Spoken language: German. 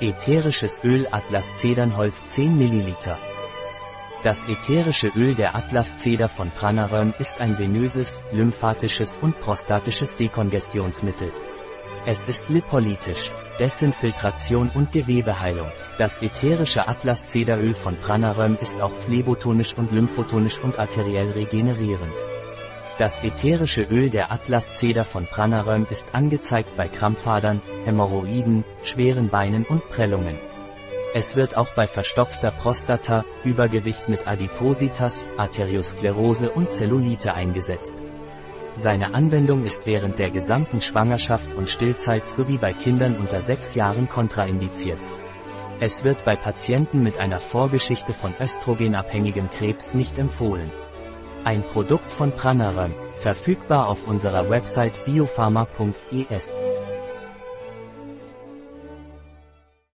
Ätherisches Öl Atlas Zedernholz 10 ml. Das ätherische Öl der Atlas Zeder von Pranaröm ist ein venöses, lymphatisches und prostatisches Dekongestionsmittel. Es ist lipolytisch, Desinfiltration und Gewebeheilung. Das ätherische Atlas Zederöl von Pranaröm ist auch phlebotonisch und lymphotonisch und arteriell regenerierend. Das ätherische Öl der Atlas Zeder von Pranaröm ist angezeigt bei Krampfadern, Hämorrhoiden, schweren Beinen und Prellungen. Es wird auch bei verstopfter Prostata, Übergewicht mit Adipositas, Arteriosklerose und Zellulite eingesetzt. Seine Anwendung ist während der gesamten Schwangerschaft und Stillzeit sowie bei Kindern unter 6 Jahren kontraindiziert. Es wird bei Patienten mit einer Vorgeschichte von östrogenabhängigem Krebs nicht empfohlen. Ein Produkt von Pranaram, verfügbar auf unserer Website biopharma.es.